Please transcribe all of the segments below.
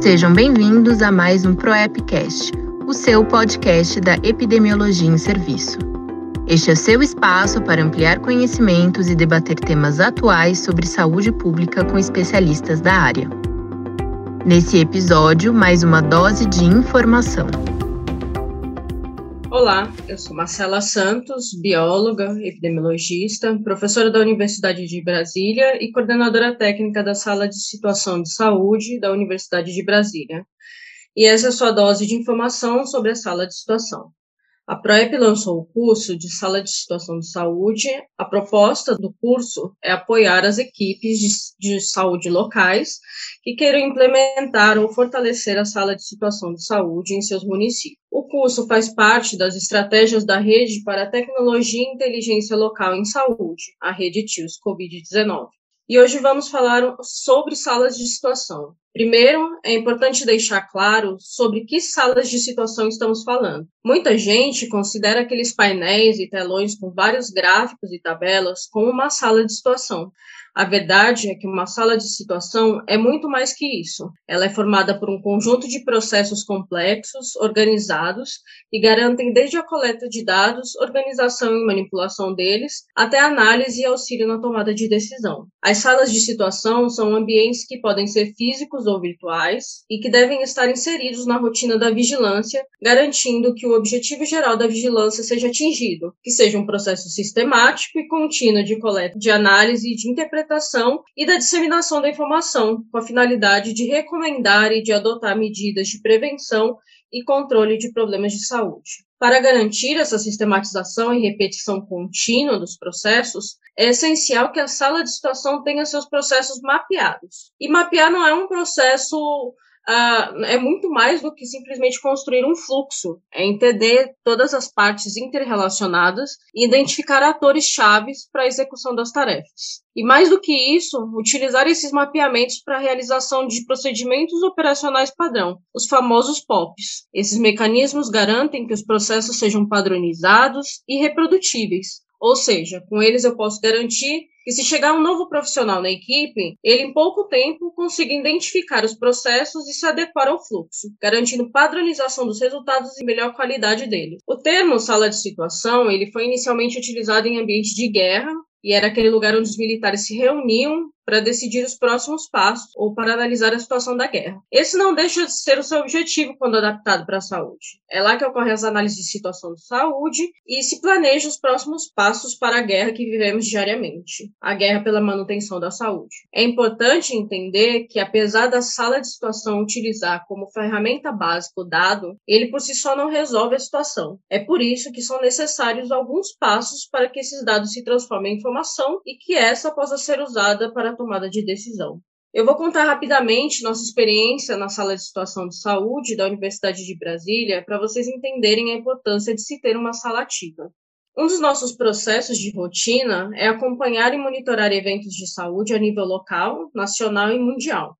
Sejam bem-vindos a mais um ProEpcast, o seu podcast da epidemiologia em serviço. Este é seu espaço para ampliar conhecimentos e debater temas atuais sobre saúde pública com especialistas da área. Nesse episódio, mais uma dose de informação. Olá, eu sou Marcela Santos, bióloga, epidemiologista, professora da Universidade de Brasília e coordenadora técnica da Sala de Situação de Saúde da Universidade de Brasília. E essa é a sua dose de informação sobre a sala de situação. A PROEP lançou o curso de Sala de Situação de Saúde. A proposta do curso é apoiar as equipes de, de, saúde locais que queiram implementar ou fortalecer a Sala de Situação de Saúde em seus municípios. O curso faz parte das estratégias da Rede para a Tecnologia e Inteligência Local em Saúde, a Rede TIOS Covid-19. E hoje vamos falar sobre salas de situação. Primeiro, é importante deixar claro sobre que salas de situação estamos falando. Muita gente considera aqueles painéis e telões com vários gráficos e tabelas como uma sala de situação. A verdade é que uma sala de situação é muito mais que isso. Ela é formada por um conjunto de processos complexos, organizados, que garantem desde a coleta de dados, organização e manipulação deles, até análise e auxílio na tomada de decisão. As salas de situação são ambientes que podem ser físicos ou virtuais e que devem estar inseridos na rotina da vigilância, garantindo que o objetivo geral da vigilância seja atingido, que seja um processo sistemático e contínuo de coleta, de análise de interpretação e da disseminação da informação, com a finalidade de recomendar e de adotar medidas de prevenção e controle de problemas de saúde. Para garantir essa sistematização e repetição contínua dos processos, é essencial que a sala de situação tenha seus processos mapeados. E mapear não é um processo uh, é muito mais do que simplesmente construir um fluxo, é entender todas as partes interrelacionadas e identificar atores chaves para a execução das tarefas. E mais do que isso, utilizar esses mapeamentos para a realização de procedimentos operacionais padrão, os famosos POPs. Esses mecanismos garantem que os processos sejam padronizados e reprodutíveis, ou seja, com eles eu posso garantir que se chegar um novo profissional na equipe, ele em pouco tempo consiga identificar os processos e se adequar ao fluxo, garantindo padronização dos resultados e melhor qualidade deles. O termo sala de situação, ele foi inicialmente utilizado em ambiente de guerra, e era aquele lugar onde os militares se reuniam para decidir os próximos passos ou para analisar a situação da guerra. Esse não deixa de ser o seu objetivo quando adaptado para a saúde. É lá que ocorrem as análises de situação de saúde e se planeja os próximos passos para a guerra que vivemos diariamente, a guerra pela manutenção da saúde. É importante entender que apesar da sala de situação utilizar como ferramenta básica o dado, ele por si só não resolve a situação. É por isso que são necessários alguns passos para que esses dados se transformem em informação e que essa possa ser usada para tomada de decisão. Eu vou contar rapidamente nossa experiência na sala de situação de saúde da Universidade de Brasília para vocês entenderem a importância de se ter uma sala ativa. Um dos nossos processos de rotina é acompanhar e monitorar eventos de saúde a nível local, nacional e mundial.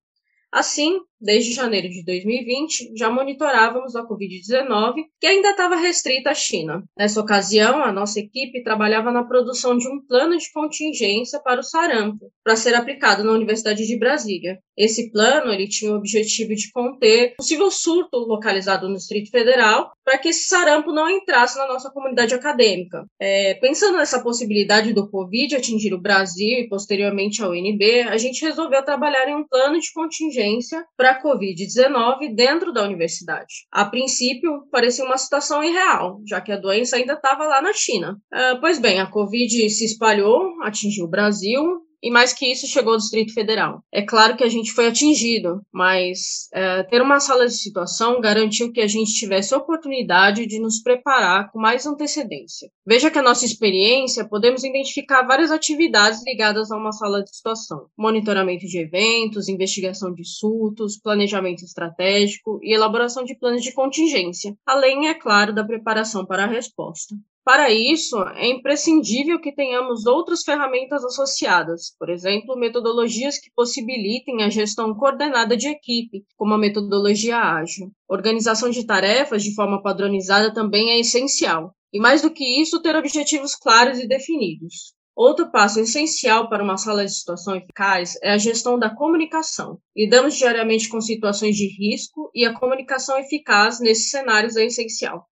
Assim, desde janeiro de 2020, já monitorávamos a Covid-19, que ainda estava restrita à China. Nessa ocasião, a nossa equipe trabalhava na produção de um plano de contingência para o sarampo, para ser aplicado na Universidade de Brasília. Esse plano ele tinha o objetivo de conter possível surto localizado no Distrito Federal, para que esse sarampo não entrasse na nossa comunidade acadêmica. É, pensando nessa possibilidade do Covid atingir o Brasil e posteriormente a UNB, a gente resolveu trabalhar em um plano de contingência para a Covid-19 dentro da universidade. A princípio, parecia uma situação irreal, já que a doença ainda estava lá na China. Uh, pois bem, a Covid se espalhou, atingiu o Brasil, e mais que isso chegou ao Distrito Federal. É claro que a gente foi atingido, mas é, ter uma sala de situação garantiu que a gente tivesse oportunidade de nos preparar com mais antecedência. Veja que a nossa experiência podemos identificar várias atividades ligadas a uma sala de situação: monitoramento de eventos, investigação de surtos, planejamento estratégico e elaboração de planos de contingência, além, é claro, da preparação para a resposta. Para isso, é imprescindível que tenhamos outras ferramentas associadas, por exemplo, metodologias que possibilitem a gestão coordenada de equipe, como a metodologia ágil. Organização de tarefas de forma padronizada também é essencial. E mais do que isso, ter objetivos claros e definidos. Outro passo essencial para uma sala de situação eficaz é a gestão da comunicação. Lidamos diariamente com situações de risco e a comunicação eficaz nesses cenários é essencial.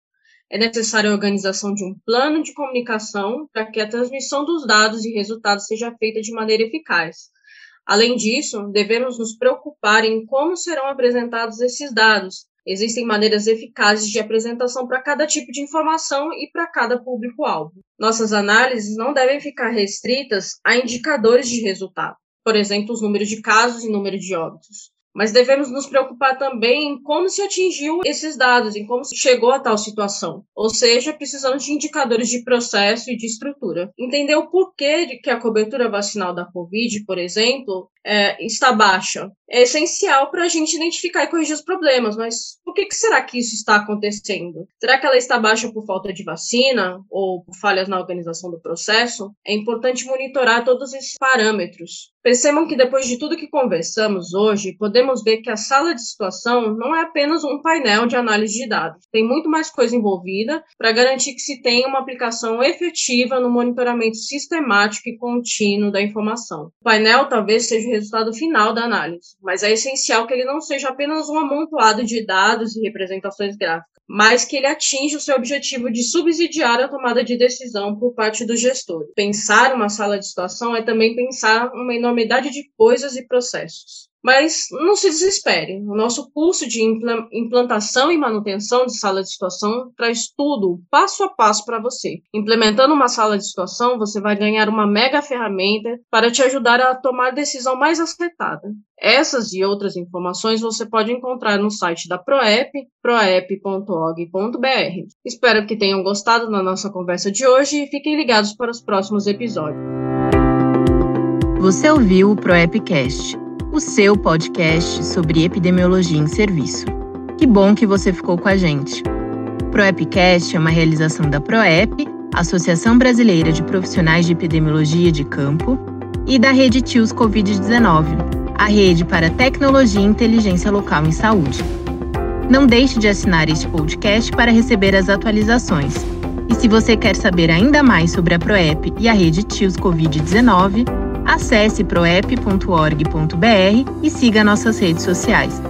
É necessária a organização de um plano de comunicação para que a transmissão dos dados e resultados seja feita de maneira eficaz. Além disso, devemos nos preocupar em como serão apresentados esses dados, Existem maneiras eficazes de apresentação para cada tipo de informação e para cada público-alvo. Nossas análises não devem ficar restritas a indicadores de resultado, por exemplo, os números de casos e número de óbitos mas devemos nos preocupar também em como se atingiu esses dados, em como se chegou a tal situação. Ou seja, precisamos de indicadores de processo e de estrutura. Entender o porquê de que a cobertura vacinal da Covid, por exemplo, é, está baixa. É essencial para a gente identificar e corrigir os problemas, mas por que, que será que isso está acontecendo? Será que ela está baixa por falta de vacina ou por falhas na organização do processo? É importante monitorar todos esses parâmetros. Percebam que depois de tudo que conversamos hoje, podemos ver que a sala de situação não é apenas um painel de análise de dados. Tem muito mais coisa envolvida para garantir que se tenha uma aplicação efetiva no monitoramento sistemático e contínuo da informação. O painel talvez seja o resultado final da análise, mas é essencial que ele não seja apenas um amontoado de dados e representações gráficas mas que ele atinge o seu objetivo de subsidiar a tomada de decisão por parte do gestor. Pensar uma sala de situação é também pensar uma enormidade de coisas e processos. Mas não se desespere. O nosso curso de implantação e manutenção de sala de situação traz tudo passo a passo para você. Implementando uma sala de situação, você vai ganhar uma mega ferramenta para te ajudar a tomar a decisão mais acertada. Essas e outras informações você pode encontrar no site da Proep, proep.org.br. Espero que tenham gostado da nossa conversa de hoje e fiquem ligados para os próximos episódios. Você ouviu o Proepcast o seu podcast sobre epidemiologia em serviço. Que bom que você ficou com a gente. ProEpcast é uma realização da ProEp, Associação Brasileira de Profissionais de Epidemiologia de Campo, e da Rede TIOS Covid-19, a rede para tecnologia e inteligência local em saúde. Não deixe de assinar este podcast para receber as atualizações. E se você quer saber ainda mais sobre a ProEP e a rede TIOS Covid-19, Acesse proep.org.br e siga nossas redes sociais.